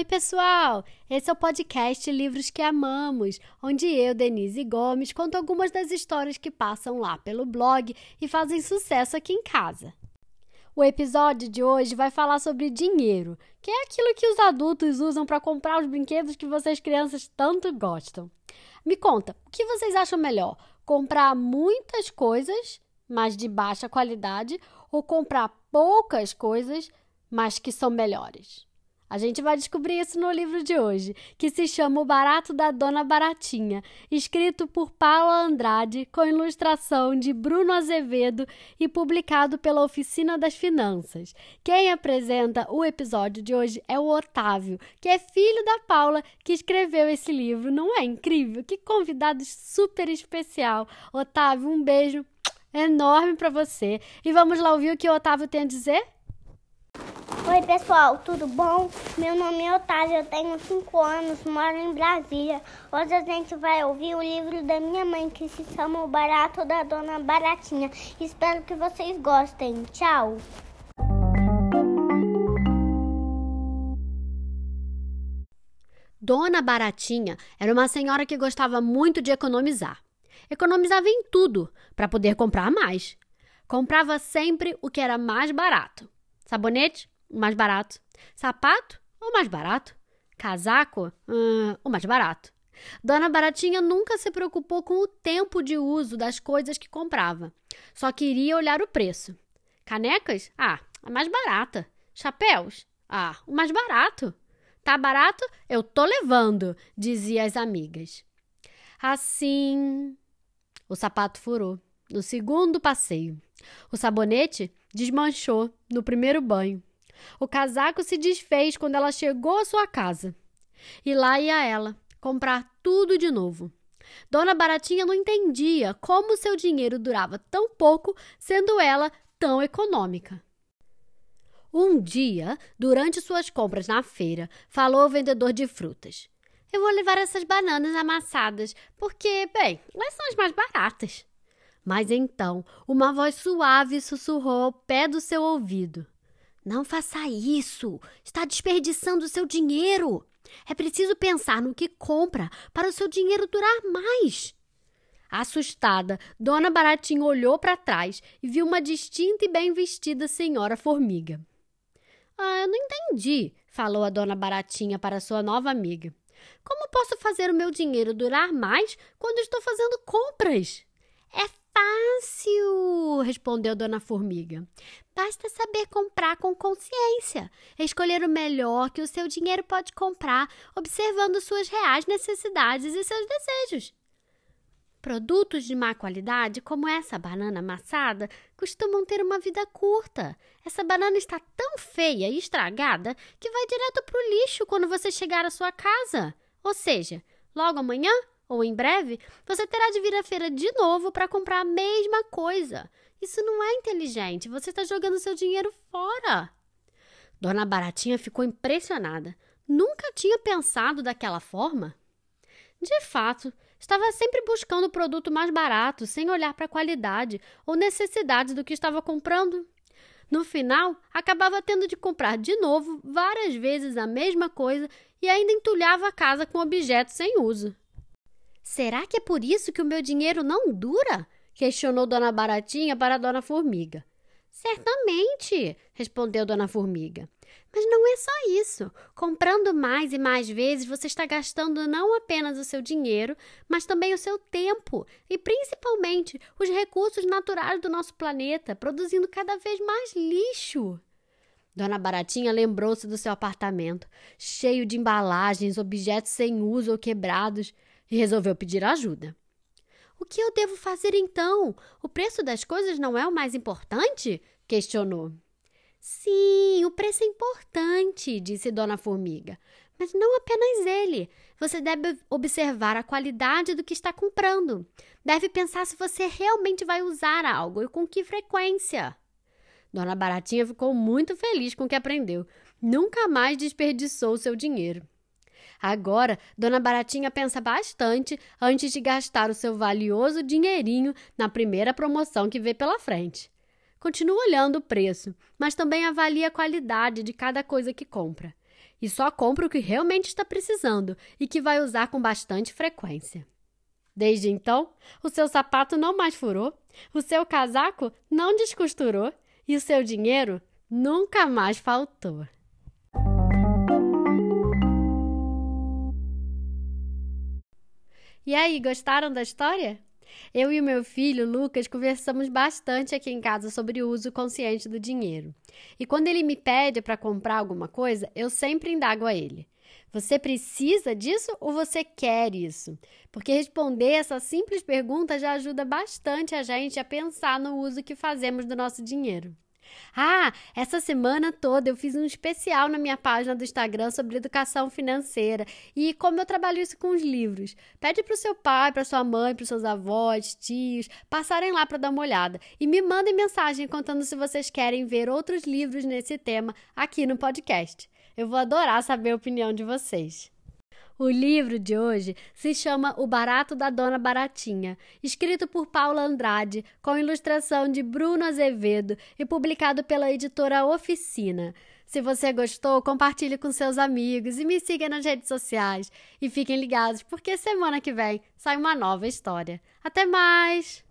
Oi, pessoal! Esse é o podcast Livros que Amamos, onde eu, Denise Gomes, conto algumas das histórias que passam lá pelo blog e fazem sucesso aqui em casa. O episódio de hoje vai falar sobre dinheiro, que é aquilo que os adultos usam para comprar os brinquedos que vocês crianças tanto gostam. Me conta, o que vocês acham melhor? Comprar muitas coisas, mas de baixa qualidade, ou comprar poucas coisas, mas que são melhores? A gente vai descobrir isso no livro de hoje, que se chama O Barato da Dona Baratinha, escrito por Paula Andrade, com ilustração de Bruno Azevedo e publicado pela Oficina das Finanças. Quem apresenta o episódio de hoje é o Otávio, que é filho da Paula, que escreveu esse livro. Não é incrível? Que convidado super especial. Otávio, um beijo enorme para você. E vamos lá ouvir o que o Otávio tem a dizer? Oi pessoal, tudo bom? Meu nome é Otávio, eu tenho 5 anos, moro em Brasília. Hoje a gente vai ouvir o livro da minha mãe que se chama O Barato da Dona Baratinha. Espero que vocês gostem. Tchau! Dona Baratinha era uma senhora que gostava muito de economizar. Economizava em tudo para poder comprar mais. Comprava sempre o que era mais barato. Sabonete? Mais barato. Sapato, o mais barato. Casaco, hum, o mais barato. Dona Baratinha nunca se preocupou com o tempo de uso das coisas que comprava. Só queria olhar o preço. Canecas? Ah, a mais barata. Chapéus? Ah, o mais barato. Tá barato? Eu tô levando, dizia as amigas. Assim, o sapato furou no segundo passeio. O sabonete desmanchou no primeiro banho. O casaco se desfez quando ela chegou à sua casa. E lá ia ela, comprar tudo de novo. Dona Baratinha não entendia como seu dinheiro durava tão pouco, sendo ela tão econômica. Um dia, durante suas compras na feira, falou o vendedor de frutas: Eu vou levar essas bananas amassadas, porque, bem, elas são as mais baratas. Mas então, uma voz suave sussurrou ao pé do seu ouvido: não faça isso! Está desperdiçando seu dinheiro! É preciso pensar no que compra para o seu dinheiro durar mais. Assustada, Dona Baratinha olhou para trás e viu uma distinta e bem vestida senhora formiga. Ah, eu não entendi, falou a Dona Baratinha para sua nova amiga. Como posso fazer o meu dinheiro durar mais quando estou fazendo compras? É fácil, respondeu Dona Formiga. Basta saber comprar com consciência, escolher o melhor que o seu dinheiro pode comprar, observando suas reais necessidades e seus desejos. Produtos de má qualidade, como essa banana amassada, costumam ter uma vida curta. Essa banana está tão feia e estragada que vai direto para o lixo quando você chegar à sua casa. Ou seja, logo amanhã ou em breve, você terá de vir à feira de novo para comprar a mesma coisa. Isso não é inteligente, você está jogando seu dinheiro fora. Dona Baratinha ficou impressionada. Nunca tinha pensado daquela forma. De fato, estava sempre buscando o produto mais barato, sem olhar para a qualidade ou necessidade do que estava comprando. No final, acabava tendo de comprar de novo várias vezes a mesma coisa e ainda entulhava a casa com objetos sem uso. Será que é por isso que o meu dinheiro não dura? questionou Dona Baratinha para Dona Formiga. Certamente, respondeu Dona Formiga. Mas não é só isso. Comprando mais e mais vezes, você está gastando não apenas o seu dinheiro, mas também o seu tempo e principalmente os recursos naturais do nosso planeta, produzindo cada vez mais lixo. Dona Baratinha lembrou-se do seu apartamento, cheio de embalagens, objetos sem uso ou quebrados e resolveu pedir ajuda. O que eu devo fazer então? O preço das coisas não é o mais importante? questionou. Sim, o preço é importante, disse Dona Formiga. Mas não apenas ele. Você deve observar a qualidade do que está comprando. Deve pensar se você realmente vai usar algo e com que frequência. Dona Baratinha ficou muito feliz com o que aprendeu. Nunca mais desperdiçou seu dinheiro. Agora, Dona Baratinha pensa bastante antes de gastar o seu valioso dinheirinho na primeira promoção que vê pela frente. Continua olhando o preço, mas também avalia a qualidade de cada coisa que compra. E só compra o que realmente está precisando e que vai usar com bastante frequência. Desde então, o seu sapato não mais furou, o seu casaco não descosturou e o seu dinheiro nunca mais faltou. E aí, gostaram da história? Eu e o meu filho, Lucas, conversamos bastante aqui em casa sobre o uso consciente do dinheiro. E quando ele me pede para comprar alguma coisa, eu sempre indago a ele: Você precisa disso ou você quer isso? Porque responder essa simples pergunta já ajuda bastante a gente a pensar no uso que fazemos do nosso dinheiro. Ah, essa semana toda eu fiz um especial na minha página do Instagram sobre educação financeira e como eu trabalho isso com os livros. Pede para o seu pai, para sua mãe, para seus avós, tios, passarem lá para dar uma olhada e me mandem mensagem contando se vocês querem ver outros livros nesse tema aqui no podcast. Eu vou adorar saber a opinião de vocês. O livro de hoje se chama O Barato da Dona Baratinha, escrito por Paula Andrade, com ilustração de Bruno Azevedo e publicado pela editora Oficina. Se você gostou, compartilhe com seus amigos e me siga nas redes sociais. E fiquem ligados, porque semana que vem sai uma nova história. Até mais!